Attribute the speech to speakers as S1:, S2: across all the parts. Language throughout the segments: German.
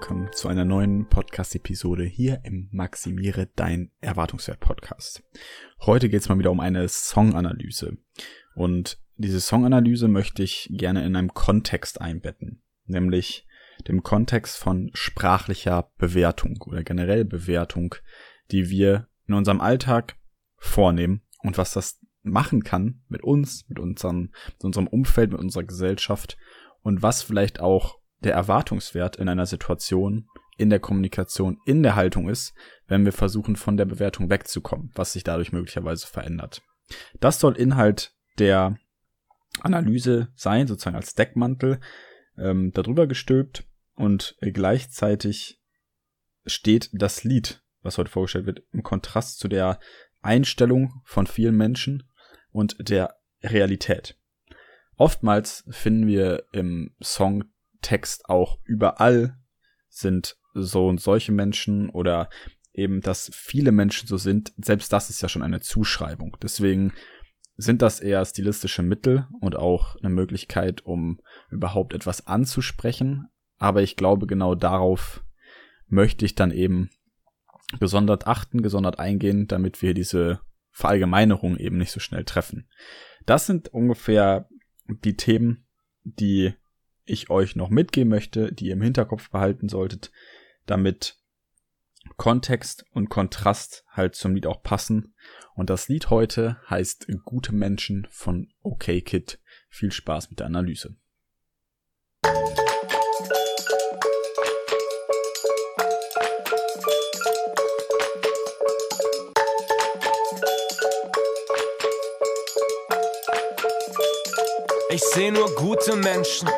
S1: Welcome, zu einer neuen Podcast-Episode hier im Maximiere Dein Erwartungswert Podcast. Heute geht es mal wieder um eine Songanalyse. Und diese Songanalyse möchte ich gerne in einem Kontext einbetten, nämlich dem Kontext von sprachlicher Bewertung oder generell Bewertung, die wir in unserem Alltag vornehmen und was das machen kann mit uns, mit unserem, mit unserem Umfeld, mit unserer Gesellschaft und was vielleicht auch der Erwartungswert in einer Situation, in der Kommunikation, in der Haltung ist, wenn wir versuchen, von der Bewertung wegzukommen, was sich dadurch möglicherweise verändert. Das soll Inhalt der Analyse sein, sozusagen als Deckmantel, ähm, darüber gestülpt und gleichzeitig steht das Lied, was heute vorgestellt wird, im Kontrast zu der Einstellung von vielen Menschen und der Realität. Oftmals finden wir im Songtext auch überall sind so und solche Menschen oder eben, dass viele Menschen so sind, selbst das ist ja schon eine Zuschreibung. Deswegen sind das eher stilistische Mittel und auch eine Möglichkeit, um überhaupt etwas anzusprechen. Aber ich glaube, genau darauf möchte ich dann eben gesondert achten, gesondert eingehen, damit wir diese Verallgemeinerung eben nicht so schnell treffen. Das sind ungefähr die Themen, die ich euch noch mitgeben möchte, die ihr im Hinterkopf behalten solltet, damit Kontext und Kontrast halt zum Lied auch passen. Und das Lied heute heißt Gute Menschen von OK Kid. Viel Spaß mit der Analyse.
S2: Ich sehe nur gute Menschen.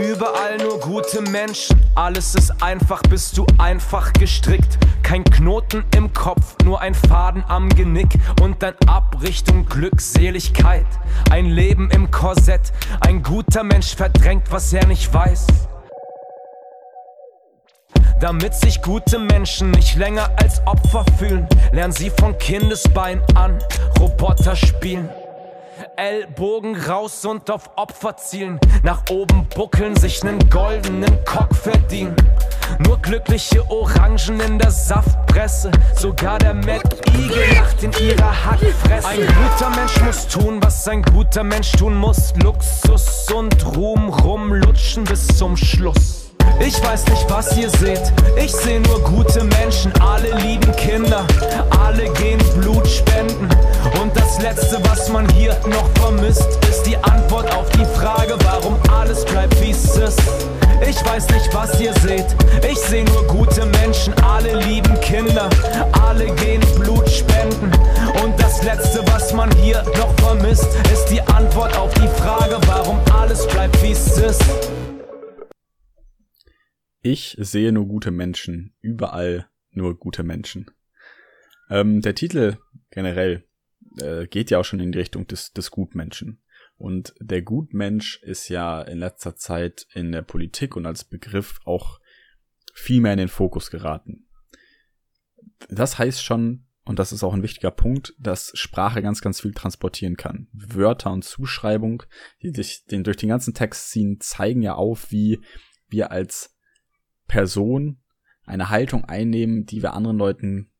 S2: Überall nur gute Menschen. Alles ist einfach, bist du einfach gestrickt. Kein Knoten im Kopf, nur ein Faden am Genick. Und dann ab Richtung Glückseligkeit. Ein Leben im Korsett. Ein guter Mensch verdrängt, was er nicht weiß. Damit sich gute Menschen nicht länger als Opfer fühlen, lernen sie von Kindesbein an Roboter spielen. Ellbogen raus und auf Opfer zielen, nach oben buckeln, sich nen goldenen Cock verdienen. Nur glückliche Orangen in der Saftpresse, sogar der Mad Eagle lacht in ihrer Hackfresse. Ein guter Mensch muss tun, was ein guter Mensch tun muss. Luxus und Ruhm rumlutschen bis zum Schluss. Ich weiß nicht, was ihr seht. Ich sehe nur gute Menschen. Alle lieben Kinder. Alle gehen Blut spenden. Und das Letzte, was man hier noch vermisst, ist die Antwort auf die Frage, warum alles bleibt, wie es ist. Ich weiß nicht, was ihr seht. Ich sehe nur gute Menschen. Alle lieben Kinder. Alle gehen Blut spenden. Und das Letzte, was man hier noch vermisst, ist die Antwort auf die Frage, warum alles bleibt, wie es ist.
S1: Ich sehe nur gute Menschen, überall nur gute Menschen. Ähm, der Titel generell äh, geht ja auch schon in die Richtung des, des Gutmenschen. Und der Gutmensch ist ja in letzter Zeit in der Politik und als Begriff auch viel mehr in den Fokus geraten. Das heißt schon, und das ist auch ein wichtiger Punkt, dass Sprache ganz, ganz viel transportieren kann. Wörter und Zuschreibung, die sich den, durch den ganzen Text ziehen, zeigen ja auf, wie wir als Person eine Haltung einnehmen, die wir anderen Leuten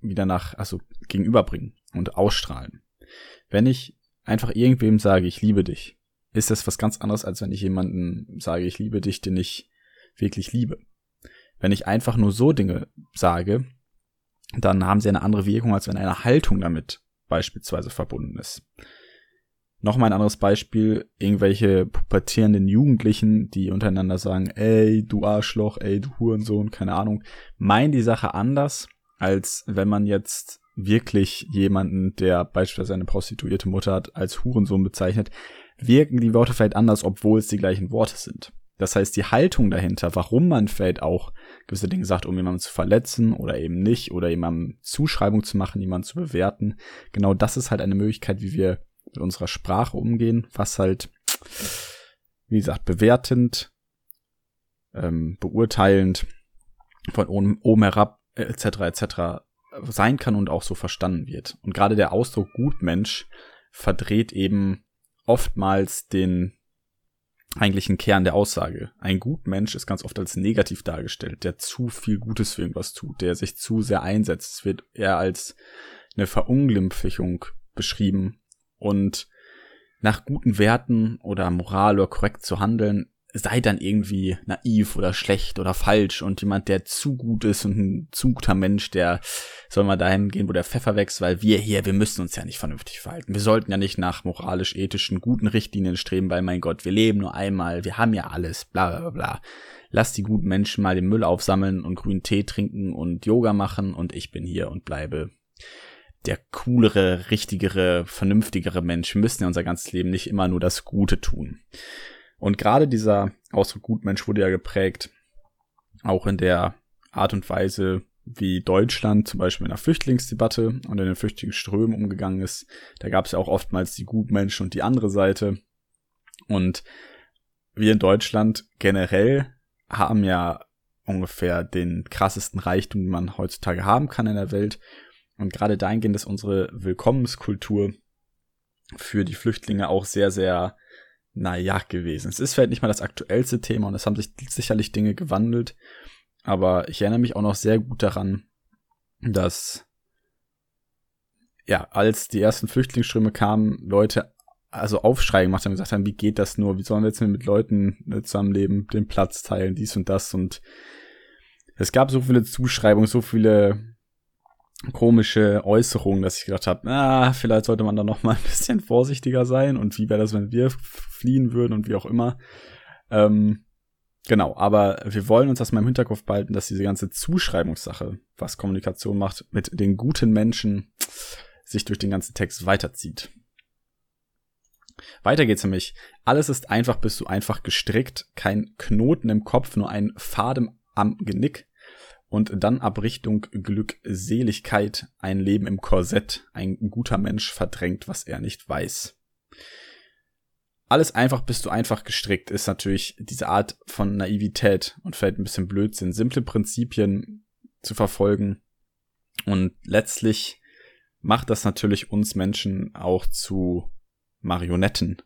S1: wieder nach, also gegenüberbringen und ausstrahlen. Wenn ich einfach irgendwem sage, ich liebe dich, ist das was ganz anderes, als wenn ich jemanden sage, ich liebe dich, den ich wirklich liebe. Wenn ich einfach nur so Dinge sage, dann haben sie eine andere Wirkung, als wenn eine Haltung damit beispielsweise verbunden ist. Nochmal ein anderes Beispiel, irgendwelche pubertierenden Jugendlichen, die untereinander sagen, ey, du Arschloch, ey, du Hurensohn, keine Ahnung, meinen die Sache anders, als wenn man jetzt wirklich jemanden, der beispielsweise eine prostituierte Mutter hat, als Hurensohn bezeichnet, wirken die Worte vielleicht anders, obwohl es die gleichen Worte sind. Das heißt, die Haltung dahinter, warum man vielleicht auch gewisse Dinge sagt, um jemanden zu verletzen oder eben nicht, oder jemandem Zuschreibung zu machen, jemanden zu bewerten, genau das ist halt eine Möglichkeit, wie wir mit unserer Sprache umgehen, was halt, wie gesagt, bewertend, ähm, beurteilend, von oben, oben herab, etc., etc. sein kann und auch so verstanden wird. Und gerade der Ausdruck Gutmensch verdreht eben oftmals den eigentlichen Kern der Aussage. Ein Gutmensch ist ganz oft als negativ dargestellt, der zu viel Gutes für irgendwas tut, der sich zu sehr einsetzt. Es wird eher als eine Verunglimpfung beschrieben und nach guten Werten oder Moral oder korrekt zu handeln, sei dann irgendwie naiv oder schlecht oder falsch und jemand, der zu gut ist und ein zu guter Mensch, der soll mal dahin gehen, wo der Pfeffer wächst, weil wir hier, wir müssen uns ja nicht vernünftig verhalten. Wir sollten ja nicht nach moralisch-ethischen guten Richtlinien streben, weil mein Gott, wir leben nur einmal, wir haben ja alles, bla bla bla. Lass die guten Menschen mal den Müll aufsammeln und grünen Tee trinken und Yoga machen und ich bin hier und bleibe der coolere, richtigere, vernünftigere Mensch. Wir müssen ja unser ganzes Leben nicht immer nur das Gute tun. Und gerade dieser Ausdruck Gutmensch wurde ja geprägt, auch in der Art und Weise, wie Deutschland zum Beispiel in der Flüchtlingsdebatte und in den Flüchtlingsströmen umgegangen ist. Da gab es ja auch oftmals die Gutmenschen und die andere Seite. Und wir in Deutschland generell haben ja ungefähr den krassesten Reichtum, den man heutzutage haben kann in der Welt. Und gerade dahingehend ist unsere Willkommenskultur für die Flüchtlinge auch sehr, sehr, naja, gewesen. Es ist vielleicht nicht mal das aktuellste Thema und es haben sich sicherlich Dinge gewandelt. Aber ich erinnere mich auch noch sehr gut daran, dass, ja, als die ersten Flüchtlingsströme kamen, Leute also Aufschrei gemacht haben, gesagt haben, wie geht das nur? Wie sollen wir jetzt mit Leuten ne, zusammenleben, den Platz teilen, dies und das und es gab so viele Zuschreibungen, so viele komische Äußerungen, dass ich gedacht habe, ah, vielleicht sollte man da noch mal ein bisschen vorsichtiger sein und wie wäre das, wenn wir fliehen würden und wie auch immer. Ähm, genau, aber wir wollen uns das mal im Hinterkopf behalten, dass diese ganze Zuschreibungssache, was Kommunikation macht, mit den guten Menschen sich durch den ganzen Text weiterzieht. Weiter geht's nämlich. Alles ist einfach, bist du einfach gestrickt, kein Knoten im Kopf, nur ein Faden am Genick und dann ab Richtung Glückseligkeit ein Leben im Korsett. Ein guter Mensch verdrängt, was er nicht weiß. Alles einfach bist du einfach gestrickt, ist natürlich diese Art von Naivität und vielleicht ein bisschen Blödsinn, simple Prinzipien zu verfolgen. Und letztlich macht das natürlich uns Menschen auch zu Marionetten.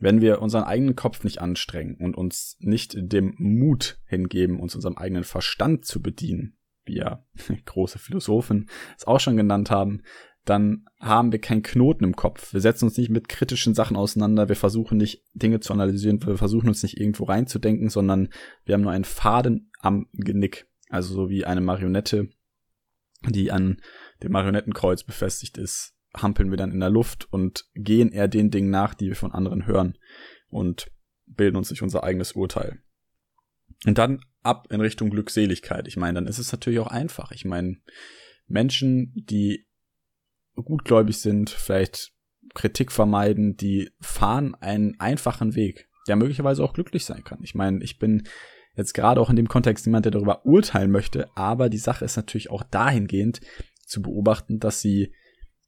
S1: Wenn wir unseren eigenen Kopf nicht anstrengen und uns nicht dem Mut hingeben, uns unserem eigenen Verstand zu bedienen, wie ja große Philosophen es auch schon genannt haben, dann haben wir keinen Knoten im Kopf. Wir setzen uns nicht mit kritischen Sachen auseinander, wir versuchen nicht Dinge zu analysieren, wir versuchen uns nicht irgendwo reinzudenken, sondern wir haben nur einen Faden am Genick. Also so wie eine Marionette, die an dem Marionettenkreuz befestigt ist, hampeln wir dann in der Luft und gehen eher den Dingen nach, die wir von anderen hören und bilden uns nicht unser eigenes Urteil. Und dann ab in Richtung Glückseligkeit. Ich meine, dann ist es natürlich auch einfach. Ich meine, Menschen, die gutgläubig sind, vielleicht Kritik vermeiden, die fahren einen einfachen Weg, der möglicherweise auch glücklich sein kann. Ich meine, ich bin jetzt gerade auch in dem Kontext niemand, der darüber urteilen möchte, aber die Sache ist natürlich auch dahingehend zu beobachten, dass sie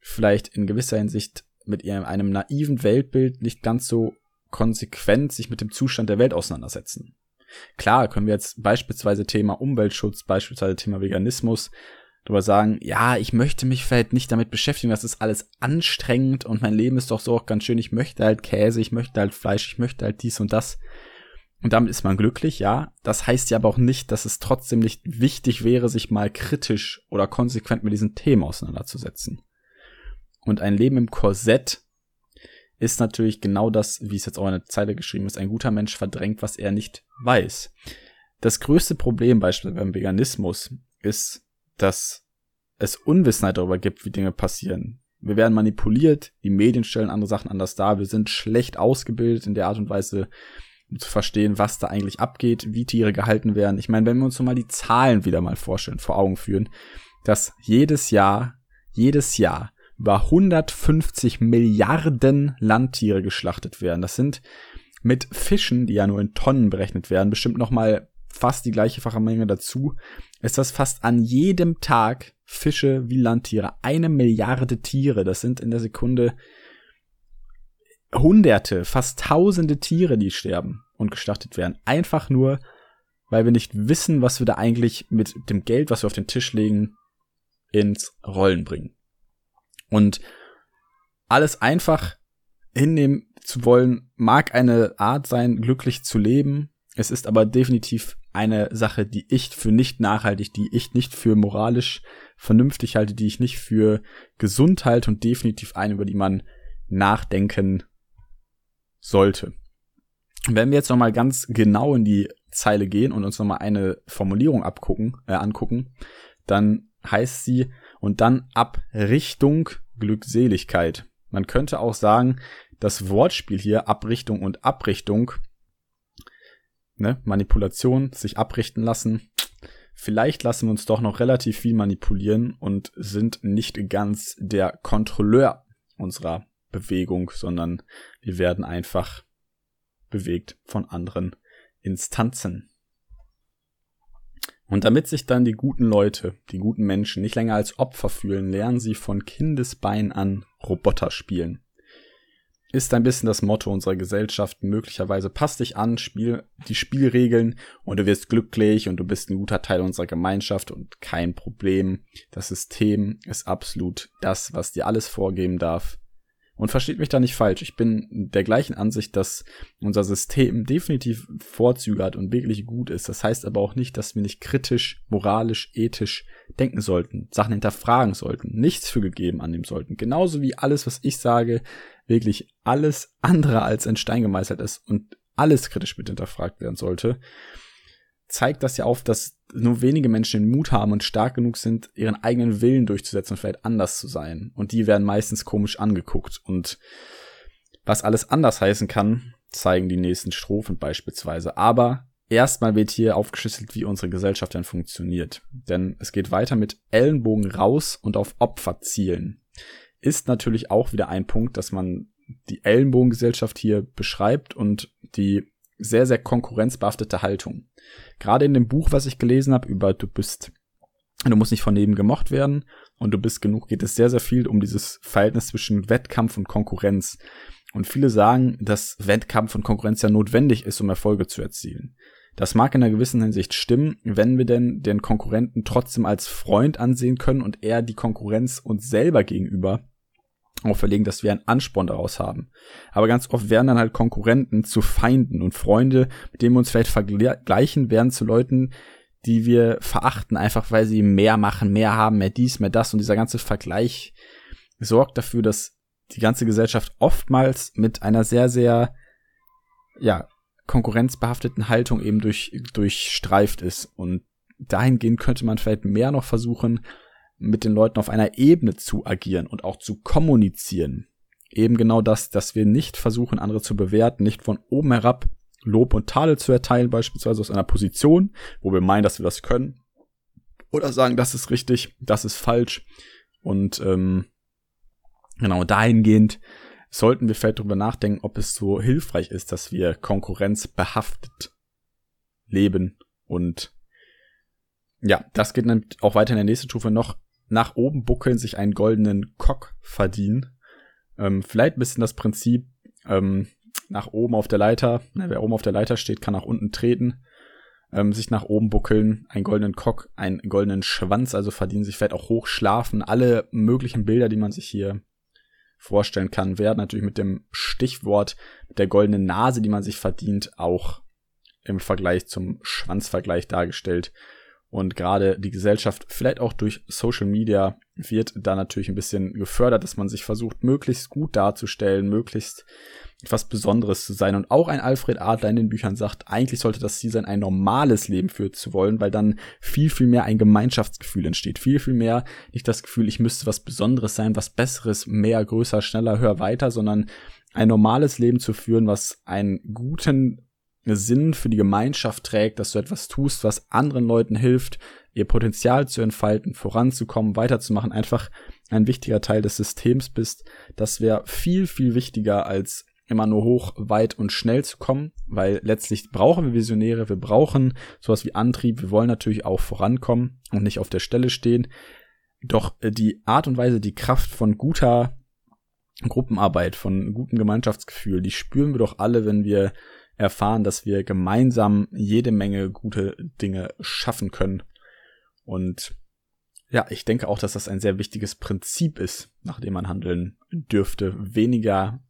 S1: vielleicht in gewisser Hinsicht mit ihrem einem naiven Weltbild nicht ganz so konsequent sich mit dem Zustand der Welt auseinandersetzen. Klar, können wir jetzt beispielsweise Thema Umweltschutz, beispielsweise Thema Veganismus darüber sagen, ja, ich möchte mich vielleicht nicht damit beschäftigen, das ist alles anstrengend und mein Leben ist doch so auch ganz schön, ich möchte halt Käse, ich möchte halt Fleisch, ich möchte halt dies und das. Und damit ist man glücklich, ja. Das heißt ja aber auch nicht, dass es trotzdem nicht wichtig wäre, sich mal kritisch oder konsequent mit diesen Themen auseinanderzusetzen. Und ein Leben im Korsett ist natürlich genau das, wie es jetzt auch in der Zeile geschrieben ist. Ein guter Mensch verdrängt, was er nicht weiß. Das größte Problem beispielsweise beim Veganismus ist, dass es Unwissenheit darüber gibt, wie Dinge passieren. Wir werden manipuliert, die Medien stellen andere Sachen anders dar, wir sind schlecht ausgebildet in der Art und Weise, um zu verstehen, was da eigentlich abgeht, wie Tiere gehalten werden. Ich meine, wenn wir uns so mal die Zahlen wieder mal vorstellen, vor Augen führen, dass jedes Jahr, jedes Jahr über 150 Milliarden Landtiere geschlachtet werden. Das sind mit Fischen, die ja nur in Tonnen berechnet werden, bestimmt noch mal fast die gleiche fache Menge dazu, ist das fast an jedem Tag Fische wie Landtiere. Eine Milliarde Tiere, das sind in der Sekunde Hunderte, fast Tausende Tiere, die sterben und geschlachtet werden. Einfach nur, weil wir nicht wissen, was wir da eigentlich mit dem Geld, was wir auf den Tisch legen, ins Rollen bringen. Und alles einfach hinnehmen zu wollen, mag eine Art sein, glücklich zu leben. Es ist aber definitiv eine Sache, die ich für nicht nachhaltig, die ich nicht für moralisch vernünftig halte, die ich nicht für gesund halte und definitiv eine, über die man nachdenken sollte. Wenn wir jetzt nochmal ganz genau in die Zeile gehen und uns nochmal eine Formulierung abgucken, äh, angucken, dann heißt sie und dann ab Richtung Glückseligkeit. Man könnte auch sagen, das Wortspiel hier Abrichtung und Abrichtung, ne, Manipulation, sich abrichten lassen. Vielleicht lassen wir uns doch noch relativ viel manipulieren und sind nicht ganz der Kontrolleur unserer Bewegung, sondern wir werden einfach bewegt von anderen Instanzen. Und damit sich dann die guten Leute, die guten Menschen nicht länger als Opfer fühlen, lernen sie von Kindesbein an Roboter spielen. Ist ein bisschen das Motto unserer Gesellschaft. Möglicherweise passt dich an, spiel die Spielregeln und du wirst glücklich und du bist ein guter Teil unserer Gemeinschaft und kein Problem. Das System ist absolut das, was dir alles vorgeben darf. Und versteht mich da nicht falsch, ich bin der gleichen Ansicht, dass unser System definitiv Vorzüge hat und wirklich gut ist. Das heißt aber auch nicht, dass wir nicht kritisch, moralisch, ethisch denken sollten, Sachen hinterfragen sollten, nichts für gegeben annehmen sollten. Genauso wie alles, was ich sage, wirklich alles andere als in Stein gemeißelt ist und alles kritisch mit hinterfragt werden sollte zeigt das ja auf, dass nur wenige Menschen den Mut haben und stark genug sind, ihren eigenen Willen durchzusetzen und vielleicht anders zu sein. Und die werden meistens komisch angeguckt. Und was alles anders heißen kann, zeigen die nächsten Strophen beispielsweise. Aber erstmal wird hier aufgeschlüsselt, wie unsere Gesellschaft denn funktioniert. Denn es geht weiter mit Ellenbogen raus und auf Opfer zielen. Ist natürlich auch wieder ein Punkt, dass man die Ellenbogengesellschaft hier beschreibt und die sehr, sehr konkurrenzbehaftete Haltung. Gerade in dem Buch, was ich gelesen habe, über du bist, du musst nicht von neben gemocht werden und du bist genug, geht es sehr, sehr viel um dieses Verhältnis zwischen Wettkampf und Konkurrenz. Und viele sagen, dass Wettkampf und Konkurrenz ja notwendig ist, um Erfolge zu erzielen. Das mag in einer gewissen Hinsicht stimmen, wenn wir denn den Konkurrenten trotzdem als Freund ansehen können und eher die Konkurrenz uns selber gegenüber auferlegen, dass wir einen Ansporn daraus haben. Aber ganz oft werden dann halt Konkurrenten zu Feinden und Freunde, mit denen wir uns vielleicht vergleichen, werden zu Leuten, die wir verachten, einfach weil sie mehr machen, mehr haben, mehr dies, mehr das. Und dieser ganze Vergleich sorgt dafür, dass die ganze Gesellschaft oftmals mit einer sehr, sehr, ja, konkurrenzbehafteten Haltung eben durch, durchstreift ist. Und dahingehend könnte man vielleicht mehr noch versuchen, mit den Leuten auf einer Ebene zu agieren und auch zu kommunizieren. Eben genau das, dass wir nicht versuchen, andere zu bewerten, nicht von oben herab Lob und Tadel zu erteilen, beispielsweise aus einer Position, wo wir meinen, dass wir das können. Oder sagen, das ist richtig, das ist falsch. Und ähm, genau dahingehend sollten wir vielleicht darüber nachdenken, ob es so hilfreich ist, dass wir konkurrenzbehaftet leben und ja, das geht dann auch weiter in der nächsten Stufe noch nach oben buckeln, sich einen goldenen Cock verdienen. Ähm, vielleicht ein bisschen das Prinzip, ähm, nach oben auf der Leiter, ne, wer oben auf der Leiter steht, kann nach unten treten, ähm, sich nach oben buckeln, einen goldenen Cock, einen goldenen Schwanz, also verdienen sich vielleicht auch hochschlafen. Alle möglichen Bilder, die man sich hier vorstellen kann, werden natürlich mit dem Stichwort der goldenen Nase, die man sich verdient, auch im Vergleich zum Schwanzvergleich dargestellt. Und gerade die Gesellschaft, vielleicht auch durch Social Media, wird da natürlich ein bisschen gefördert, dass man sich versucht, möglichst gut darzustellen, möglichst etwas Besonderes zu sein. Und auch ein Alfred Adler in den Büchern sagt, eigentlich sollte das Ziel sein, ein normales Leben führen zu wollen, weil dann viel, viel mehr ein Gemeinschaftsgefühl entsteht. Viel, viel mehr nicht das Gefühl, ich müsste was Besonderes sein, was Besseres, mehr, größer, schneller, höher, weiter, sondern ein normales Leben zu führen, was einen guten Sinn für die Gemeinschaft trägt, dass du etwas tust, was anderen Leuten hilft, ihr Potenzial zu entfalten, voranzukommen, weiterzumachen, einfach ein wichtiger Teil des Systems bist. Das wäre viel, viel wichtiger als immer nur hoch, weit und schnell zu kommen, weil letztlich brauchen wir Visionäre, wir brauchen sowas wie Antrieb, wir wollen natürlich auch vorankommen und nicht auf der Stelle stehen. Doch äh, die Art und Weise, die Kraft von guter Gruppenarbeit, von gutem Gemeinschaftsgefühl, die spüren wir doch alle, wenn wir erfahren, dass wir gemeinsam jede Menge gute Dinge schaffen können. Und ja, ich denke auch, dass das ein sehr wichtiges Prinzip ist, nach dem man handeln dürfte. Weniger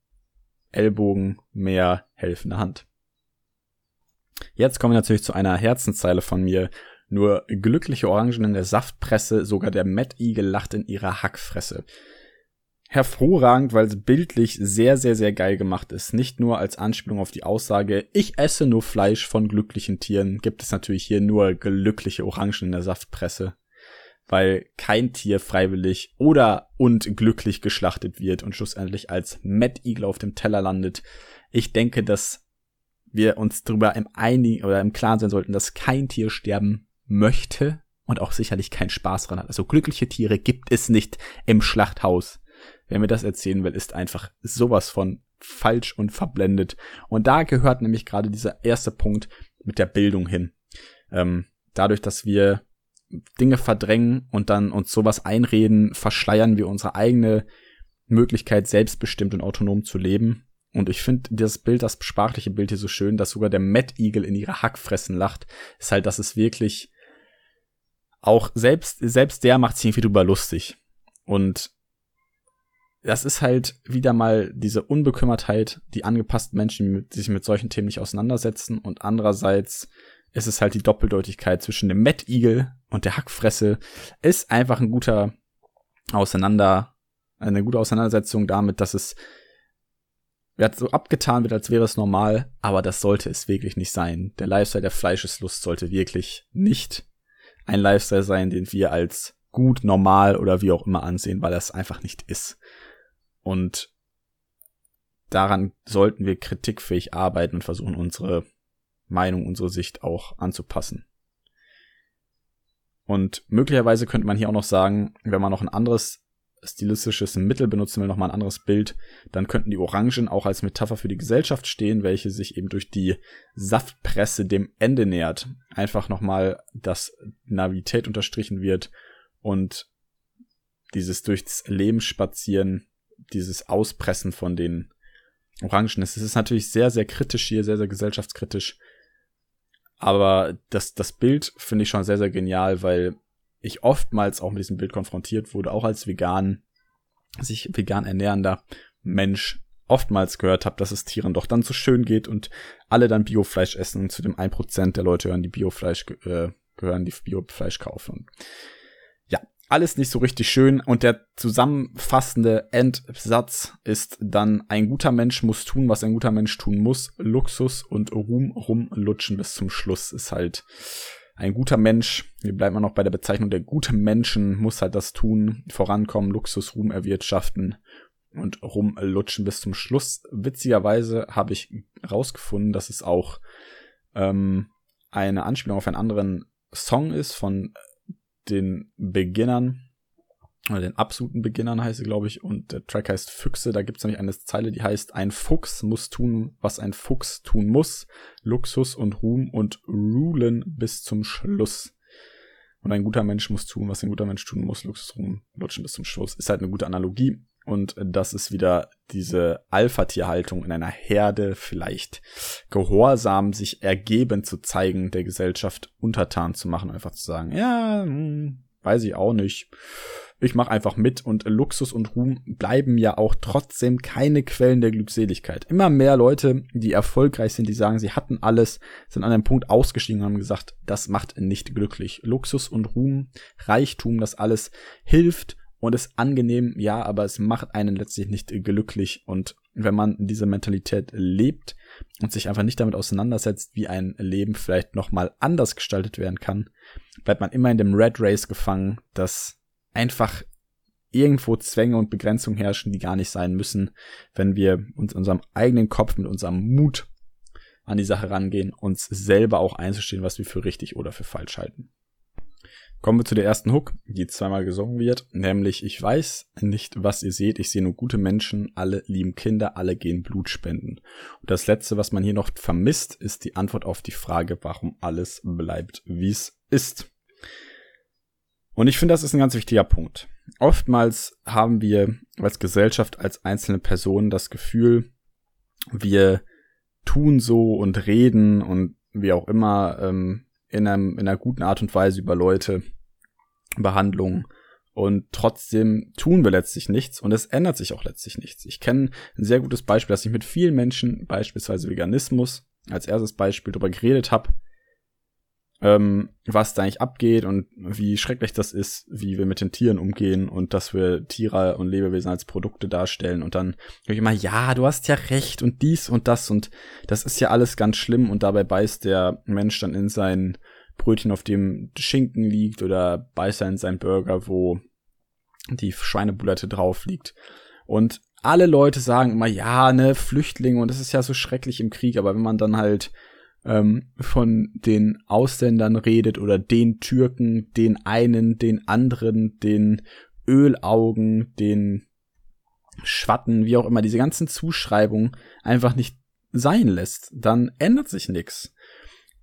S1: Ellbogen, mehr helfende Hand. Jetzt kommen wir natürlich zu einer Herzenszeile von mir. Nur glückliche Orangen in der Saftpresse, sogar der Eagle lacht in ihrer Hackfresse. Hervorragend, weil es bildlich sehr, sehr, sehr geil gemacht ist. Nicht nur als Anspielung auf die Aussage, ich esse nur Fleisch von glücklichen Tieren, gibt es natürlich hier nur glückliche Orangen in der Saftpresse. Weil kein Tier freiwillig oder und glücklich geschlachtet wird und schlussendlich als Mad Eagle auf dem Teller landet. Ich denke, dass wir uns darüber im einigen oder im Klaren sein sollten, dass kein Tier sterben möchte und auch sicherlich keinen Spaß dran hat. Also glückliche Tiere gibt es nicht im Schlachthaus. Wer mir das erzählen will, ist einfach sowas von falsch und verblendet. Und da gehört nämlich gerade dieser erste Punkt mit der Bildung hin. Ähm, dadurch, dass wir Dinge verdrängen und dann uns sowas einreden, verschleiern wir unsere eigene Möglichkeit, selbstbestimmt und autonom zu leben. Und ich finde das Bild, das sprachliche Bild hier so schön, dass sogar der Mad Eagle in ihre Hackfressen lacht, ist halt, dass es wirklich auch selbst, selbst der macht sich irgendwie drüber lustig. Und das ist halt wieder mal diese Unbekümmertheit, die angepassten Menschen, die sich mit solchen Themen nicht auseinandersetzen. Und andererseits ist es halt die Doppeldeutigkeit zwischen dem Mad Eagle und der Hackfresse. Ist einfach ein guter Auseinander, eine gute Auseinandersetzung damit, dass es wird so abgetan wird, als wäre es normal, aber das sollte es wirklich nicht sein. Der Lifestyle der Fleischeslust sollte wirklich nicht ein Lifestyle sein, den wir als gut, normal oder wie auch immer ansehen, weil das einfach nicht ist. Und daran sollten wir kritikfähig arbeiten und versuchen, unsere Meinung, unsere Sicht auch anzupassen. Und möglicherweise könnte man hier auch noch sagen, wenn man noch ein anderes stilistisches Mittel benutzen will, nochmal ein anderes Bild, dann könnten die Orangen auch als Metapher für die Gesellschaft stehen, welche sich eben durch die Saftpresse dem Ende nähert. Einfach nochmal, dass Navität unterstrichen wird und dieses durchs Leben spazieren, dieses Auspressen von den Orangen. Es ist natürlich sehr, sehr kritisch hier, sehr, sehr gesellschaftskritisch. Aber das, das Bild finde ich schon sehr, sehr genial, weil ich oftmals auch mit diesem Bild konfrontiert wurde, auch als vegan, sich vegan ernährender Mensch oftmals gehört habe, dass es Tieren doch dann so schön geht und alle dann Biofleisch essen und zu dem 1% der Leute hören, die Biofleisch äh, gehören, die Biofleisch kaufen. Ja, alles nicht so richtig schön und der zusammenfassende Endsatz ist dann ein guter Mensch muss tun, was ein guter Mensch tun muss. Luxus und Ruhm rumlutschen bis zum Schluss ist halt ein guter Mensch, wir bleiben noch bei der Bezeichnung der gute Menschen, muss halt das tun, vorankommen, Luxus, Ruhm erwirtschaften und rumlutschen bis zum Schluss. Witzigerweise habe ich rausgefunden, dass es auch ähm, eine Anspielung auf einen anderen Song ist von den Beginnern oder den absoluten Beginnern heißt sie, glaube ich, und der Track heißt Füchse. Da gibt es nämlich eine Zeile, die heißt, ein Fuchs muss tun, was ein Fuchs tun muss. Luxus und Ruhm und rulen bis zum Schluss. Und ein guter Mensch muss tun, was ein guter Mensch tun muss. Luxus, Ruhm, lutschen bis zum Schluss. Ist halt eine gute Analogie. Und das ist wieder diese Alpha-Tierhaltung in einer Herde vielleicht gehorsam sich ergeben zu zeigen, der Gesellschaft untertan zu machen, einfach zu sagen, ja, hm, weiß ich auch nicht ich mache einfach mit und Luxus und Ruhm bleiben ja auch trotzdem keine Quellen der Glückseligkeit. Immer mehr Leute, die erfolgreich sind, die sagen, sie hatten alles, sind an einem Punkt ausgestiegen und haben gesagt, das macht nicht glücklich. Luxus und Ruhm, Reichtum, das alles hilft und ist angenehm, ja, aber es macht einen letztlich nicht glücklich und wenn man diese Mentalität lebt und sich einfach nicht damit auseinandersetzt, wie ein Leben vielleicht nochmal anders gestaltet werden kann, bleibt man immer in dem Red Race gefangen, das einfach irgendwo Zwänge und Begrenzungen herrschen, die gar nicht sein müssen, wenn wir uns unserem eigenen Kopf mit unserem Mut an die Sache rangehen, uns selber auch einzustehen, was wir für richtig oder für falsch halten. Kommen wir zu der ersten Hook, die zweimal gesungen wird, nämlich ich weiß nicht, was ihr seht, ich sehe nur gute Menschen, alle lieben Kinder, alle gehen Blut spenden. Und das letzte, was man hier noch vermisst, ist die Antwort auf die Frage, warum alles bleibt, wie es ist. Und ich finde, das ist ein ganz wichtiger Punkt. Oftmals haben wir als Gesellschaft, als einzelne Personen das Gefühl, wir tun so und reden und wie auch immer ähm, in, einem, in einer guten Art und Weise über Leute, Behandlung Und trotzdem tun wir letztlich nichts und es ändert sich auch letztlich nichts. Ich kenne ein sehr gutes Beispiel, dass ich mit vielen Menschen, beispielsweise Veganismus, als erstes Beispiel darüber geredet habe, ähm, was da eigentlich abgeht und wie schrecklich das ist, wie wir mit den Tieren umgehen und dass wir Tiere und Lebewesen als Produkte darstellen. Und dann höre ich immer, ja, du hast ja recht und dies und das und das ist ja alles ganz schlimm und dabei beißt der Mensch dann in sein Brötchen, auf dem Schinken liegt oder beißt er in seinen Burger, wo die Schweinebulette drauf liegt. Und alle Leute sagen immer, ja, ne, Flüchtlinge und das ist ja so schrecklich im Krieg, aber wenn man dann halt ähm, von den Ausländern redet oder den Türken, den einen, den anderen, den Ölaugen, den Schwatten, wie auch immer, diese ganzen Zuschreibungen einfach nicht sein lässt, dann ändert sich nichts.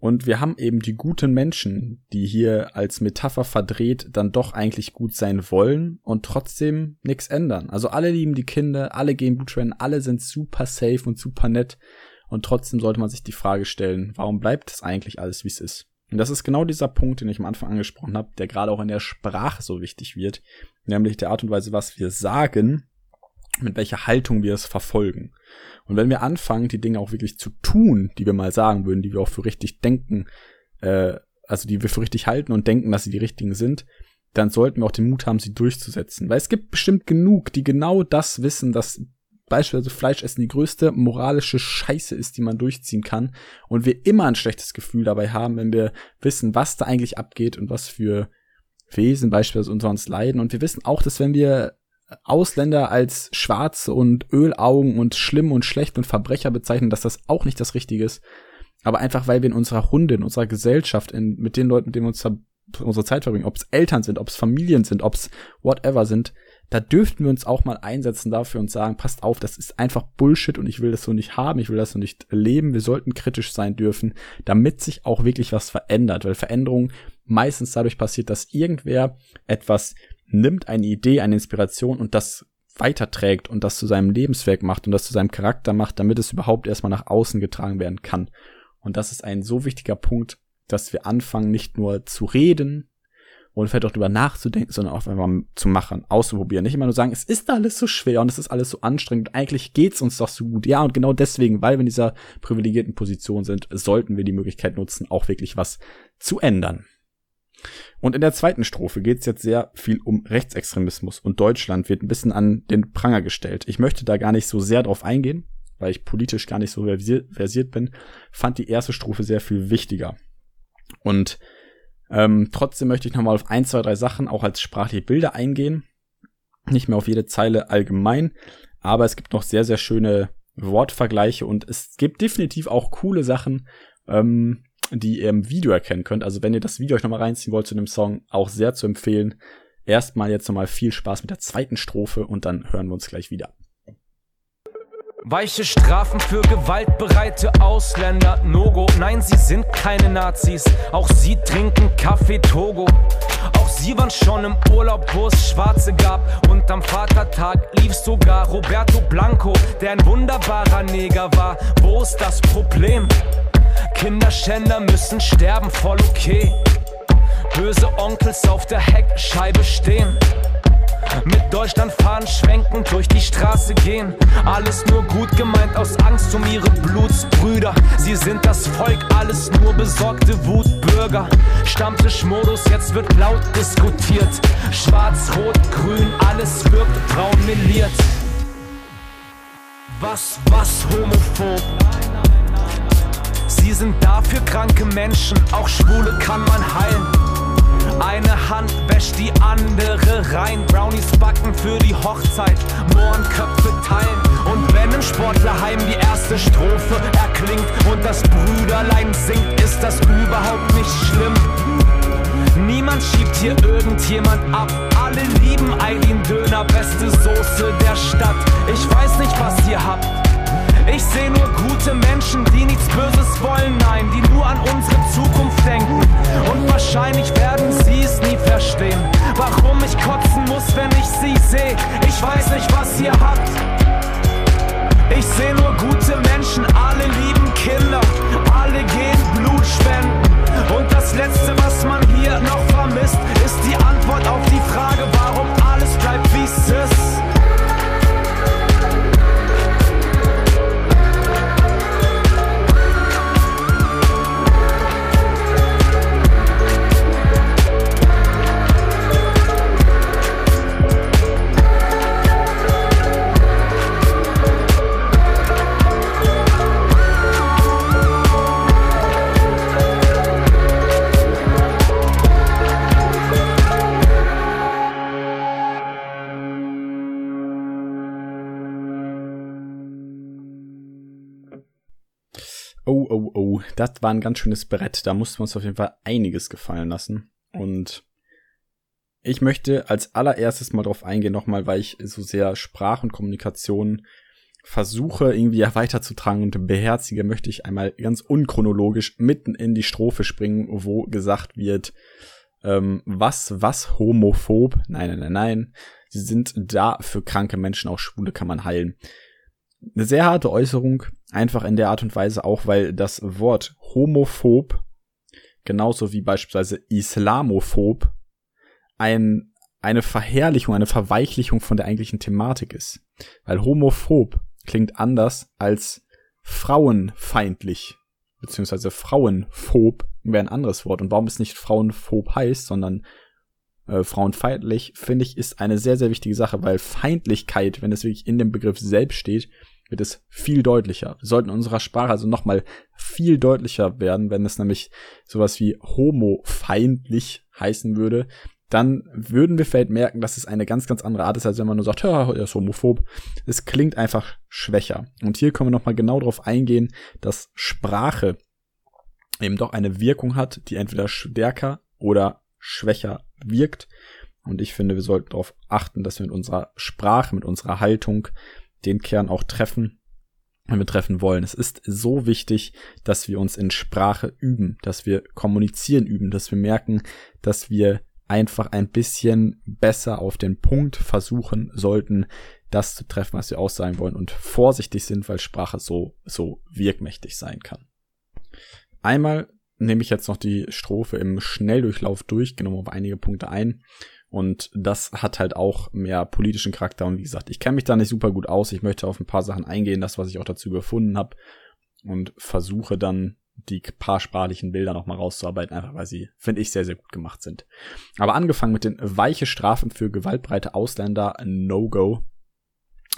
S1: Und wir haben eben die guten Menschen, die hier als Metapher verdreht dann doch eigentlich gut sein wollen und trotzdem nichts ändern. Also alle lieben die Kinder, alle gehen Blutrennen, alle sind super safe und super nett. Und trotzdem sollte man sich die Frage stellen, warum bleibt es eigentlich alles, wie es ist? Und das ist genau dieser Punkt, den ich am Anfang angesprochen habe, der gerade auch in der Sprache so wichtig wird, nämlich der Art und Weise, was wir sagen, mit welcher Haltung wir es verfolgen. Und wenn wir anfangen, die Dinge auch wirklich zu tun, die wir mal sagen würden, die wir auch für richtig denken, äh, also die wir für richtig halten und denken, dass sie die richtigen sind, dann sollten wir auch den Mut haben, sie durchzusetzen. Weil es gibt bestimmt genug, die genau das wissen, dass beispielsweise Fleischessen die größte moralische Scheiße ist, die man durchziehen kann. Und wir immer ein schlechtes Gefühl dabei haben, wenn wir wissen, was da eigentlich abgeht und was für Wesen beispielsweise unter uns leiden. Und wir wissen auch, dass wenn wir Ausländer als schwarze und Ölaugen und schlimm und schlecht und Verbrecher bezeichnen, dass das auch nicht das Richtige ist. Aber einfach, weil wir in unserer Runde, in unserer Gesellschaft, in, mit den Leuten, mit denen wir uns unsere Zeit verbringen, ob es Eltern sind, ob es Familien sind, ob es whatever sind, da dürften wir uns auch mal einsetzen dafür und sagen, passt auf, das ist einfach Bullshit und ich will das so nicht haben, ich will das so nicht leben. Wir sollten kritisch sein dürfen, damit sich auch wirklich was verändert, weil Veränderung meistens dadurch passiert, dass irgendwer etwas nimmt, eine Idee, eine Inspiration und das weiterträgt und das zu seinem Lebenswerk macht und das zu seinem Charakter macht, damit es überhaupt erstmal nach außen getragen werden kann. Und das ist ein so wichtiger Punkt, dass wir anfangen, nicht nur zu reden, und vielleicht auch drüber nachzudenken, sondern auch einfach zu machen, auszuprobieren. Nicht immer nur sagen, es ist alles so schwer und es ist alles so anstrengend. Eigentlich geht's uns doch so gut. Ja, und genau deswegen, weil wir in dieser privilegierten Position sind, sollten wir die Möglichkeit nutzen, auch wirklich was zu ändern. Und in der zweiten Strophe geht es jetzt sehr viel um Rechtsextremismus und Deutschland wird ein bisschen an den Pranger gestellt. Ich möchte da gar nicht so sehr drauf eingehen, weil ich politisch gar nicht so versiert bin, fand die erste Strophe sehr viel wichtiger. Und ähm, trotzdem möchte ich nochmal auf ein, zwei, drei Sachen auch als sprachliche Bilder eingehen. Nicht mehr auf jede Zeile allgemein, aber es gibt noch sehr, sehr schöne Wortvergleiche und es gibt definitiv auch coole Sachen, ähm, die ihr im Video erkennen könnt. Also wenn ihr das Video euch nochmal reinziehen wollt zu dem Song, auch sehr zu empfehlen. Erstmal jetzt nochmal viel Spaß mit der zweiten Strophe und dann hören wir uns gleich wieder.
S2: Weiche Strafen für gewaltbereite Ausländer. Nogo, nein, sie sind keine Nazis. Auch sie trinken Kaffee Togo. Auch sie waren schon im Urlaub, wo es Schwarze gab. Und am Vatertag lief sogar Roberto Blanco, der ein wunderbarer Neger war. Wo ist das Problem? Kinderschänder müssen sterben, voll okay. Böse Onkels auf der Heckscheibe stehen. Mit Deutschland fahren, schwenken, durch die Straße gehen. Alles nur gut gemeint aus Angst um ihre Blutsbrüder. Sie sind das Volk, alles nur besorgte Wutbürger. Stammtischmodus, jetzt wird laut diskutiert. Schwarz, Rot, Grün, alles wirkt braun meliert. Was, was homophob? Sie sind dafür kranke Menschen, auch Schwule kann man heilen. Eine Hand wäscht die andere rein. Brownies backen für die Hochzeit, Mohrenköpfe teilen. Und wenn im Sportlerheim die erste Strophe erklingt und das Brüderlein singt, ist das überhaupt nicht schlimm. Niemand schiebt hier irgendjemand ab. Alle lieben Eileen Döner, beste Soße der Stadt. Ich weiß nicht, was ihr habt. Sehe nur gute Menschen, die nichts Böses wollen, nein, die nur an unsere Zukunft denken. Und wahrscheinlich werden sie es nie verstehen, warum ich kotzen muss, wenn ich sie sehe. Ich weiß nicht, was ihr habt. Ich sehe nur gute Menschen, alle lieben Kinder, alle gehen Blut spenden. Und das Letzte, was man hier noch vermisst, ist die Antwort auf die Frage, warum
S1: das war ein ganz schönes Brett. Da mussten wir uns auf jeden Fall einiges gefallen lassen. Und ich möchte als allererstes mal drauf eingehen, nochmal, weil ich so sehr Sprach und Kommunikation versuche irgendwie weiterzutragen und beherzige, möchte ich einmal ganz unchronologisch mitten in die Strophe springen, wo gesagt wird, ähm, was, was homophob? Nein, nein, nein, nein. Sie sind da für kranke Menschen, auch Schwule kann man heilen. Eine sehr harte Äußerung, einfach in der Art und Weise auch, weil das Wort homophob, genauso wie beispielsweise islamophob, ein, eine Verherrlichung, eine Verweichlichung von der eigentlichen Thematik ist. Weil homophob klingt anders als frauenfeindlich, beziehungsweise frauenphob wäre ein anderes Wort. Und warum es nicht frauenphob heißt, sondern äh, frauenfeindlich, finde ich, ist eine sehr, sehr wichtige Sache, weil Feindlichkeit, wenn es wirklich in dem Begriff selbst steht, wird es viel deutlicher. Wir sollten in unserer Sprache also nochmal viel deutlicher werden, wenn es nämlich sowas wie homofeindlich heißen würde, dann würden wir vielleicht merken, dass es eine ganz, ganz andere Art ist, als wenn man nur sagt, er ist homophob. Es klingt einfach schwächer. Und hier können wir nochmal genau darauf eingehen, dass Sprache eben doch eine Wirkung hat, die entweder stärker oder schwächer wirkt. Und ich finde, wir sollten darauf achten, dass wir mit unserer Sprache, mit unserer Haltung den Kern auch treffen, wenn wir treffen wollen. Es ist so wichtig, dass wir uns in Sprache üben, dass wir kommunizieren üben, dass wir merken, dass wir einfach ein bisschen besser auf den Punkt versuchen sollten, das zu treffen, was wir aussagen wollen und vorsichtig sind, weil Sprache so, so wirkmächtig sein kann. Einmal nehme ich jetzt noch die Strophe im Schnelldurchlauf durchgenommen auf einige Punkte ein. Und das hat halt auch mehr politischen Charakter. Und wie gesagt, ich kenne mich da nicht super gut aus. Ich möchte auf ein paar Sachen eingehen, das, was ich auch dazu gefunden habe. Und versuche dann die paar sprachlichen Bilder nochmal rauszuarbeiten, einfach weil sie, finde ich, sehr, sehr gut gemacht sind. Aber angefangen mit den weiche Strafen für gewaltbreite Ausländer, No-Go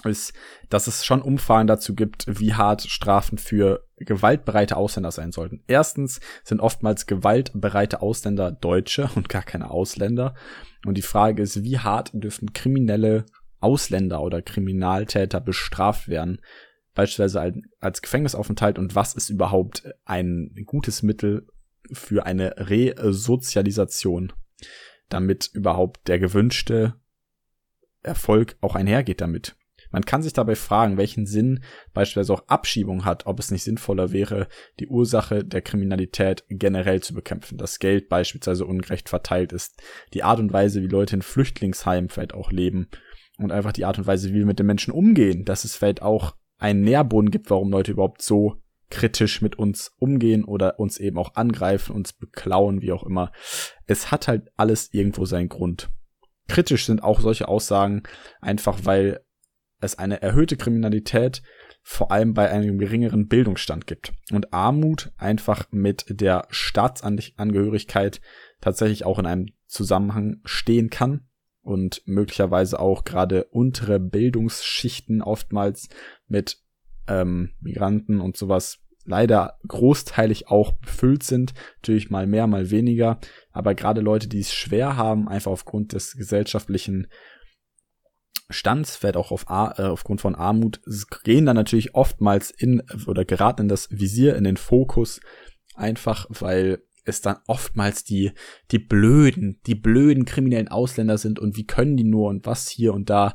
S1: ist, dass es schon Umfragen dazu gibt, wie hart Strafen für gewaltbereite Ausländer sein sollten. Erstens sind oftmals gewaltbereite Ausländer Deutsche und gar keine Ausländer. Und die Frage ist, wie hart dürften kriminelle Ausländer oder Kriminaltäter bestraft werden? Beispielsweise als Gefängnisaufenthalt und was ist überhaupt ein gutes Mittel für eine Resozialisation, damit überhaupt der gewünschte Erfolg auch einhergeht damit. Man kann sich dabei fragen, welchen Sinn beispielsweise auch Abschiebung hat, ob es nicht sinnvoller wäre, die Ursache der Kriminalität generell zu bekämpfen. Das Geld beispielsweise ungerecht verteilt ist, die Art und Weise, wie Leute in Flüchtlingsheimen vielleicht auch leben und einfach die Art und Weise, wie wir mit den Menschen umgehen, dass es vielleicht auch einen Nährboden gibt, warum Leute überhaupt so kritisch mit uns umgehen oder uns eben auch angreifen, uns beklauen, wie auch immer. Es hat halt alles irgendwo seinen Grund. Kritisch sind auch solche Aussagen einfach, weil es eine erhöhte Kriminalität vor allem bei einem geringeren Bildungsstand gibt. Und Armut einfach mit der Staatsangehörigkeit tatsächlich auch in einem Zusammenhang stehen kann und möglicherweise auch gerade untere Bildungsschichten oftmals mit ähm, Migranten und sowas leider großteilig auch befüllt sind, natürlich mal mehr, mal weniger, aber gerade Leute, die es schwer haben, einfach aufgrund des gesellschaftlichen Stands, vielleicht auch auf äh, aufgrund von Armut, gehen dann natürlich oftmals in oder geraten in das Visier, in den Fokus, einfach weil es dann oftmals die, die blöden, die blöden kriminellen Ausländer sind und wie können die nur und was hier und da.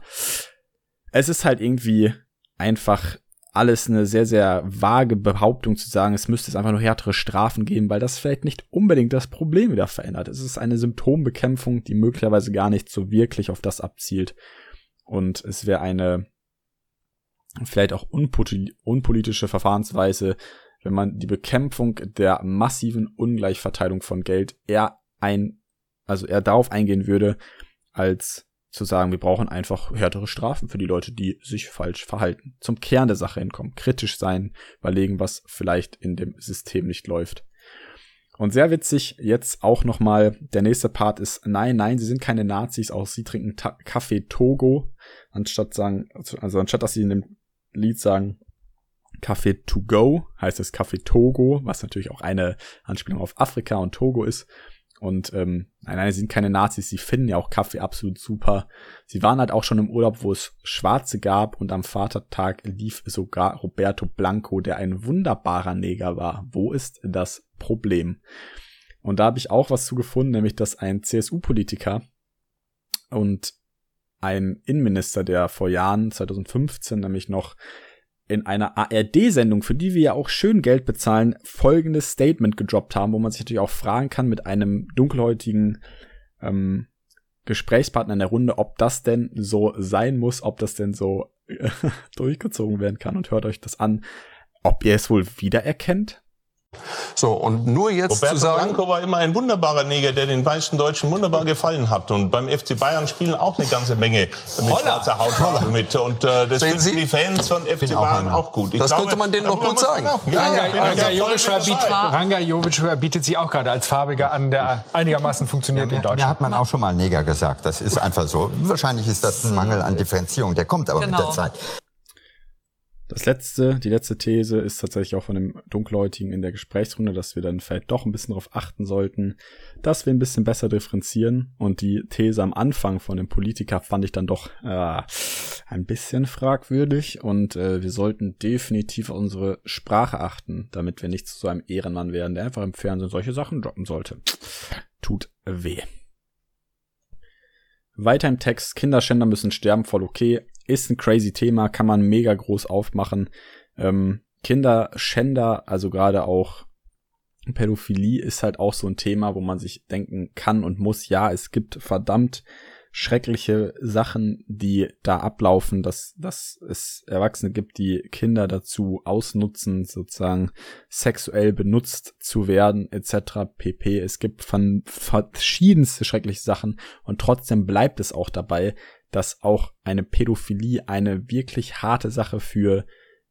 S1: Es ist halt irgendwie einfach alles eine sehr, sehr vage Behauptung zu sagen, es müsste es einfach nur härtere Strafen geben, weil das vielleicht nicht unbedingt das Problem wieder verändert. Es ist eine Symptombekämpfung, die möglicherweise gar nicht so wirklich auf das abzielt, und es wäre eine vielleicht auch unpolitische Verfahrensweise, wenn man die Bekämpfung der massiven Ungleichverteilung von Geld eher ein, also eher darauf eingehen würde, als zu sagen, wir brauchen einfach härtere Strafen für die Leute, die sich falsch verhalten. Zum Kern der Sache hinkommen, kritisch sein, überlegen, was vielleicht in dem System nicht läuft. Und sehr witzig, jetzt auch nochmal, der nächste Part ist, nein, nein, sie sind keine Nazis, auch sie trinken Ta Kaffee Togo, anstatt sagen, also anstatt dass sie in dem Lied sagen, Kaffee to go, heißt es Kaffee Togo, was natürlich auch eine Anspielung auf Afrika und Togo ist. Und ähm, nein, nein, sie sind keine Nazis, sie finden ja auch Kaffee absolut super. Sie waren halt auch schon im Urlaub, wo es Schwarze gab und am Vatertag lief sogar Roberto Blanco, der ein wunderbarer Neger war. Wo ist das Problem? Und da habe ich auch was zu gefunden, nämlich dass ein CSU-Politiker und ein Innenminister, der vor Jahren, 2015, nämlich noch in einer ARD-Sendung, für die wir ja auch schön Geld bezahlen, folgendes Statement gedroppt haben, wo man sich natürlich auch fragen kann mit einem dunkelhäutigen ähm, Gesprächspartner in der Runde, ob das denn so sein muss, ob das denn so durchgezogen werden kann. Und hört euch das an, ob ihr es wohl wiedererkennt.
S3: So, und nur jetzt
S4: Roberto
S3: zu sagen...
S4: Blanco war immer ein wunderbarer Neger, der den weißen Deutschen wunderbar gefallen hat. Und beim FC Bayern spielen auch eine ganze Menge mit
S3: Holla.
S4: schwarzer Hautfarbe mit. Und äh, das
S3: Sehen
S4: finden
S3: Sie?
S4: die Fans von FC
S3: auch
S4: Bayern
S3: einer.
S4: auch gut. Ich
S3: Das
S4: glaube,
S3: könnte man denen
S4: da muss
S3: gut sagen.
S4: laufen.
S3: Ja,
S4: Ja,
S3: ja,
S4: ja,
S3: ja,
S4: ja,
S5: Ranga
S4: ja,
S5: Jovic,
S4: voll
S5: bietet. Ranga Jovic bietet sich auch gerade als Farbiger an, der einigermaßen funktioniert in
S6: Mir, mir
S5: Deutschland.
S6: hat man auch schon mal Neger gesagt. Das ist einfach so. Wahrscheinlich ist das ein Mangel an Differenzierung. Der kommt aber mit
S7: Genau.
S6: der Zeit.
S1: Das letzte, die letzte These ist tatsächlich auch von dem Dunkelhäutigen in der Gesprächsrunde, dass wir dann vielleicht doch ein bisschen darauf achten sollten, dass wir ein bisschen besser differenzieren. Und die These am Anfang von dem Politiker fand ich dann doch äh, ein bisschen fragwürdig. Und äh, wir sollten definitiv auf unsere Sprache achten, damit wir nicht zu so einem Ehrenmann werden, der einfach im Fernsehen solche Sachen droppen sollte. Tut weh. Weiter im Text, Kinderschänder müssen sterben, voll okay. Ist ein crazy Thema, kann man mega groß aufmachen. Ähm, Kinderschänder, also gerade auch Pädophilie ist halt auch so ein Thema, wo man sich denken kann und muss, ja, es gibt verdammt schreckliche Sachen, die da ablaufen, dass, dass es Erwachsene gibt, die Kinder dazu ausnutzen, sozusagen sexuell benutzt zu werden, etc. pp. Es gibt von verschiedenste schreckliche Sachen und trotzdem bleibt es auch dabei, dass auch eine Pädophilie eine wirklich harte Sache für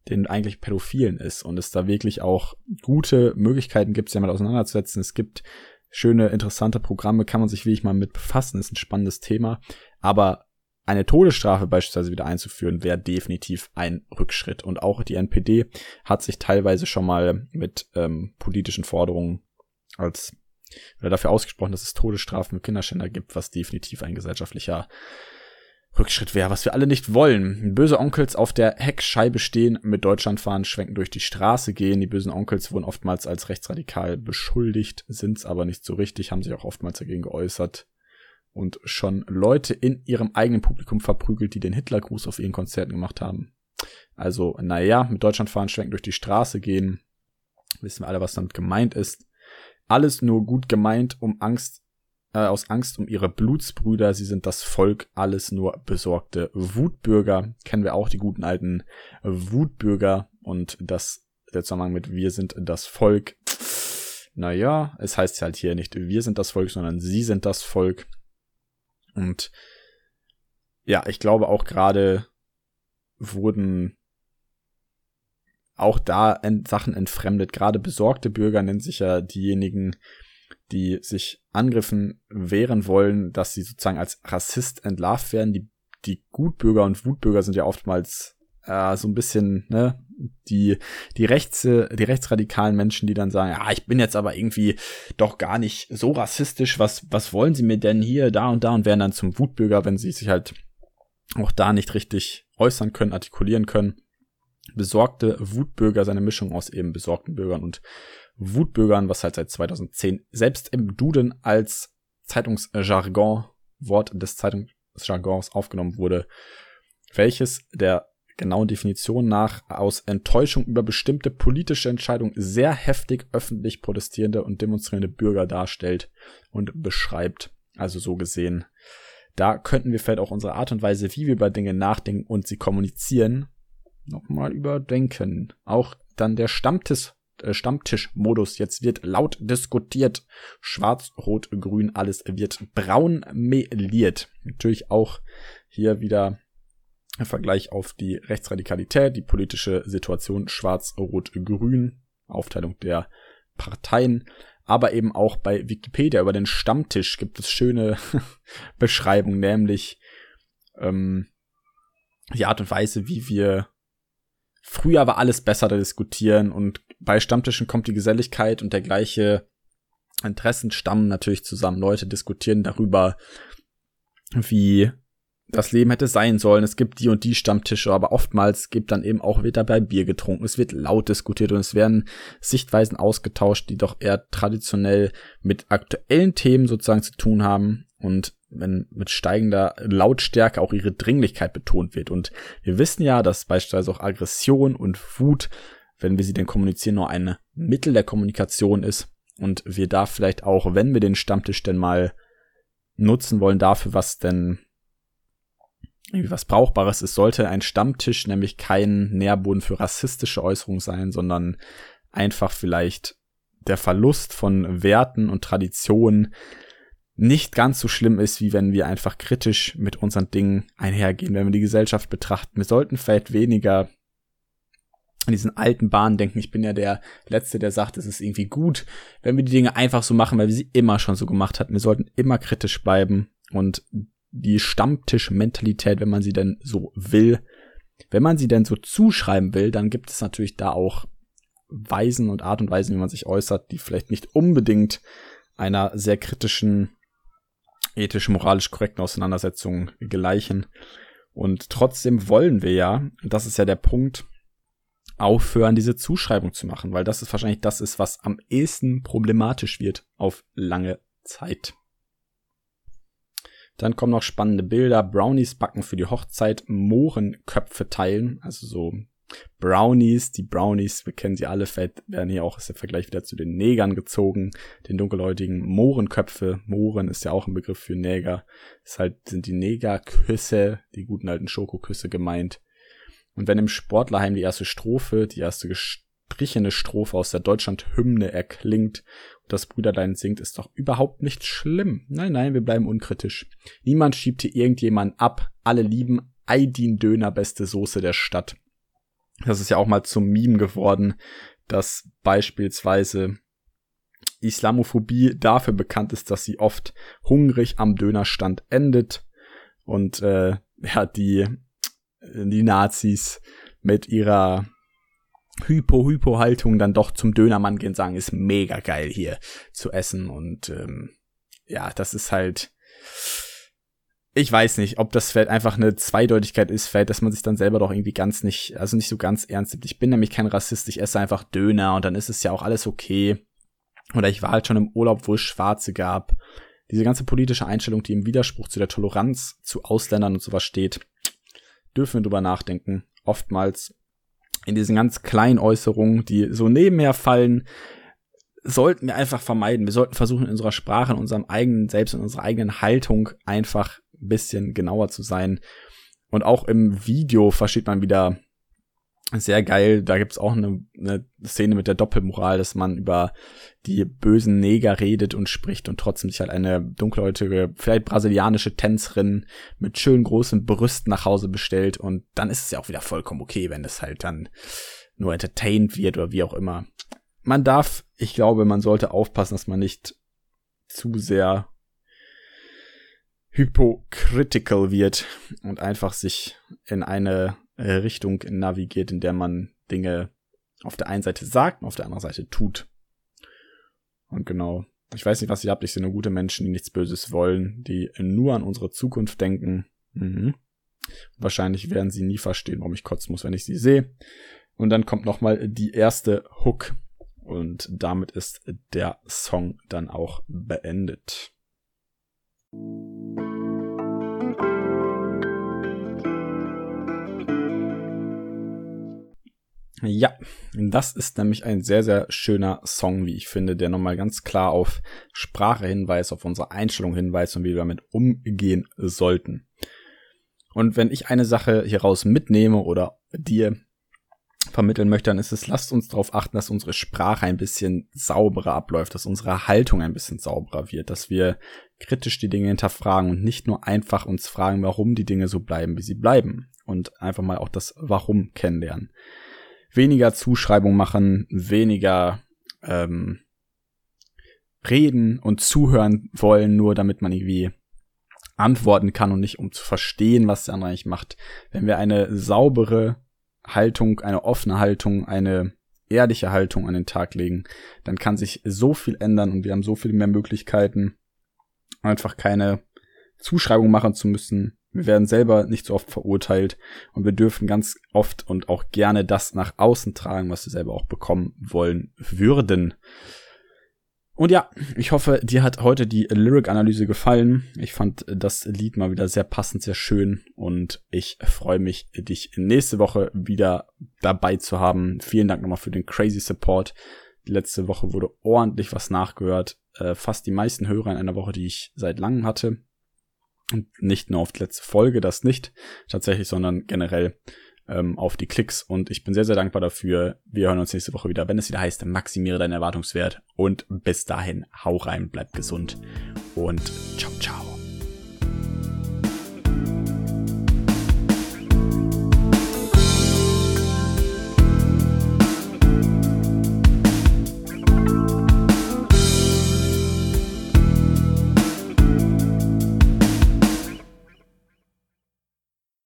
S1: den eigentlich Pädophilen ist und es da wirklich auch gute Möglichkeiten gibt, sich damit auseinanderzusetzen. Es gibt schöne, interessante Programme, kann man sich wirklich mal mit befassen, ist ein spannendes Thema. Aber eine Todesstrafe beispielsweise wieder einzuführen, wäre definitiv ein Rückschritt. Und auch die NPD hat sich teilweise schon mal mit ähm, politischen Forderungen als oder dafür ausgesprochen, dass es Todesstrafen für Kinderschänder gibt, was definitiv ein gesellschaftlicher Rückschritt wäre, was wir alle nicht wollen. Böse Onkels auf der Heckscheibe stehen, mit Deutschland fahren, schwenken durch die Straße gehen. Die bösen Onkels wurden oftmals als rechtsradikal beschuldigt, sind's aber nicht so richtig, haben sich auch oftmals dagegen geäußert und schon Leute in ihrem eigenen Publikum verprügelt, die den Hitlergruß auf ihren Konzerten gemacht haben. Also, naja, mit Deutschland fahren, schwenken durch die Straße gehen. Wissen wir alle, was damit gemeint ist. Alles nur gut gemeint, um Angst äh, aus Angst um ihre Blutsbrüder. Sie sind das Volk, alles nur besorgte Wutbürger. Kennen wir auch die guten alten Wutbürger und das der Zusammenhang mit wir sind das Volk. Naja, es heißt halt hier nicht wir sind das Volk, sondern sie sind das Volk. Und ja, ich glaube auch gerade wurden auch da Sachen entfremdet. Gerade besorgte Bürger nennen sich ja diejenigen, die sich Angriffen wehren wollen, dass sie sozusagen als Rassist entlarvt werden. Die, die Gutbürger und Wutbürger sind ja oftmals äh, so ein bisschen, ne, die, die rechts, die rechtsradikalen Menschen, die dann sagen, ja, ich bin jetzt aber irgendwie doch gar nicht so rassistisch, was, was wollen sie mir denn hier, da und da und werden dann zum Wutbürger, wenn sie sich halt auch da nicht richtig äußern können, artikulieren können. Besorgte Wutbürger, seine Mischung aus eben besorgten Bürgern und Wutbürgern, was halt seit 2010 selbst im Duden als Zeitungsjargon, Wort des Zeitungsjargons aufgenommen wurde, welches der genauen Definition nach aus Enttäuschung über bestimmte politische Entscheidungen sehr heftig öffentlich protestierende und demonstrierende Bürger darstellt und beschreibt. Also so gesehen, da könnten wir vielleicht auch unsere Art und Weise, wie wir über Dinge nachdenken und sie kommunizieren, nochmal überdenken. Auch dann der Stammtisch Stammtischmodus. Jetzt wird laut diskutiert. Schwarz, Rot, Grün, alles wird braun meliert. Natürlich auch hier wieder Vergleich auf die Rechtsradikalität, die politische Situation Schwarz, Rot, Grün, Aufteilung der Parteien. Aber eben auch bei Wikipedia über den Stammtisch gibt es schöne Beschreibungen, nämlich ähm, die Art und Weise, wie wir Früher war alles besser da diskutieren und bei Stammtischen kommt die Geselligkeit und der gleiche Interessen stammen natürlich zusammen. Leute diskutieren darüber, wie das Leben hätte sein sollen. Es gibt die und die Stammtische, aber oftmals gibt dann eben auch wieder bei Bier getrunken. Es wird laut diskutiert und es werden Sichtweisen ausgetauscht, die doch eher traditionell mit aktuellen Themen sozusagen zu tun haben und wenn mit steigender Lautstärke auch ihre Dringlichkeit betont wird. Und wir wissen ja, dass beispielsweise auch Aggression und Wut, wenn wir sie denn kommunizieren, nur ein Mittel der Kommunikation ist und wir da vielleicht auch, wenn wir den Stammtisch denn mal nutzen wollen, dafür was denn irgendwie was Brauchbares ist, sollte ein Stammtisch nämlich kein Nährboden für rassistische Äußerungen sein, sondern einfach vielleicht der Verlust von Werten und Traditionen nicht ganz so schlimm ist, wie wenn wir einfach kritisch mit unseren Dingen einhergehen, wenn wir die Gesellschaft betrachten. Wir sollten vielleicht weniger an diesen alten Bahnen denken. Ich bin ja der Letzte, der sagt, es ist irgendwie gut, wenn wir die Dinge einfach so machen, weil wir sie immer schon so gemacht hatten. Wir sollten immer kritisch bleiben und die Stammtischmentalität, wenn man sie denn so will, wenn man sie denn so zuschreiben will, dann gibt es natürlich da auch Weisen und Art und Weisen, wie man sich äußert, die vielleicht nicht unbedingt einer sehr kritischen, ethisch, moralisch korrekten Auseinandersetzung gleichen. Und trotzdem wollen wir ja, das ist ja der Punkt, aufhören, diese Zuschreibung zu machen, weil das ist wahrscheinlich das ist, was am ehesten problematisch wird auf lange Zeit. Dann kommen noch spannende Bilder. Brownies backen für die Hochzeit, Mohrenköpfe teilen, also so Brownies, die Brownies, wir kennen sie alle, vielleicht werden hier auch ist der Vergleich wieder zu den Negern gezogen, den dunkelhäutigen Mohrenköpfe. Mohren ist ja auch ein Begriff für Neger. Ist halt, sind die Negerküsse, die guten alten Schokoküsse gemeint. Und wenn im Sportlerheim die erste Strophe, die erste gestrichene Strophe aus der Deutschland-Hymne erklingt und das Brüderlein singt, ist doch überhaupt nicht schlimm. Nein, nein, wir bleiben unkritisch. Niemand schiebt hier irgendjemanden ab. Alle lieben Aydin Döner, beste Soße der Stadt. Das ist ja auch mal zum Meme geworden, dass beispielsweise Islamophobie dafür bekannt ist, dass sie oft hungrig am Dönerstand endet und äh, ja die die Nazis mit ihrer Hypo-Hypo-Haltung dann doch zum Dönermann gehen sagen, ist mega geil hier zu essen und ähm, ja, das ist halt ich weiß nicht, ob das vielleicht einfach eine Zweideutigkeit ist, vielleicht, dass man sich dann selber doch irgendwie ganz nicht, also nicht so ganz ernst nimmt. Ich bin nämlich kein Rassist, ich esse einfach Döner und dann ist es ja auch alles okay. Oder ich war halt schon im Urlaub, wo es Schwarze gab. Diese ganze politische Einstellung, die im Widerspruch zu der Toleranz zu Ausländern und sowas steht, dürfen wir drüber nachdenken. Oftmals in diesen ganz kleinen Äußerungen, die so nebenher fallen, sollten wir einfach vermeiden. Wir sollten versuchen, in unserer Sprache, in unserem eigenen Selbst, in unserer eigenen Haltung einfach ein bisschen genauer zu sein. Und auch im Video versteht man wieder sehr geil. Da gibt's auch eine, eine Szene mit der Doppelmoral, dass man über die bösen Neger redet und spricht und trotzdem sich halt eine dunkelhäutige, vielleicht brasilianische Tänzerin mit schön großen Brüsten nach Hause bestellt. Und dann ist es ja auch wieder vollkommen okay, wenn es halt dann nur entertained wird oder wie auch immer. Man darf, ich glaube, man sollte aufpassen, dass man nicht zu sehr hypocritical wird und einfach sich in eine äh, Richtung navigiert, in der man Dinge auf der einen Seite sagt und auf der anderen Seite tut. Und genau, ich weiß nicht, was ihr habt. Ich sehe nur gute Menschen, die nichts Böses wollen, die nur an unsere Zukunft denken. Mhm. Wahrscheinlich werden sie nie verstehen, warum ich kotzen muss, wenn ich sie sehe. Und dann kommt nochmal die erste Hook. Und damit ist der Song dann auch beendet. Ja, das ist nämlich ein sehr, sehr schöner Song, wie ich finde, der nochmal ganz klar auf Sprache hinweist, auf unsere Einstellung hinweist und wie wir damit umgehen sollten. Und wenn ich eine Sache hieraus mitnehme oder dir vermitteln möchte, dann ist es, lasst uns darauf achten, dass unsere Sprache ein bisschen sauberer abläuft, dass unsere Haltung ein bisschen sauberer wird, dass wir kritisch die Dinge hinterfragen und nicht nur einfach uns fragen, warum die Dinge so bleiben, wie sie bleiben und einfach mal auch das Warum kennenlernen weniger Zuschreibung machen, weniger ähm, reden und zuhören wollen, nur damit man irgendwie antworten kann und nicht um zu verstehen, was der andere eigentlich macht. Wenn wir eine saubere Haltung, eine offene Haltung, eine ehrliche Haltung an den Tag legen, dann kann sich so viel ändern und wir haben so viel mehr Möglichkeiten, einfach keine Zuschreibung machen zu müssen. Wir werden selber nicht so oft verurteilt und wir dürfen ganz oft und auch gerne das nach außen tragen, was wir selber auch bekommen wollen würden. Und ja, ich hoffe, dir hat heute die Lyric-Analyse gefallen. Ich fand das Lied mal wieder sehr passend, sehr schön und ich freue mich, dich nächste Woche wieder dabei zu haben. Vielen Dank nochmal für den crazy Support. Letzte Woche wurde ordentlich was nachgehört. Äh, fast die meisten Hörer in einer Woche, die ich seit langem hatte. Und nicht nur auf die letzte Folge, das nicht tatsächlich, sondern generell ähm, auf die Klicks und ich bin sehr, sehr dankbar dafür. Wir hören uns nächste Woche wieder, wenn es wieder heißt, maximiere deinen Erwartungswert und bis dahin, hau rein, bleib gesund und ciao, ciao.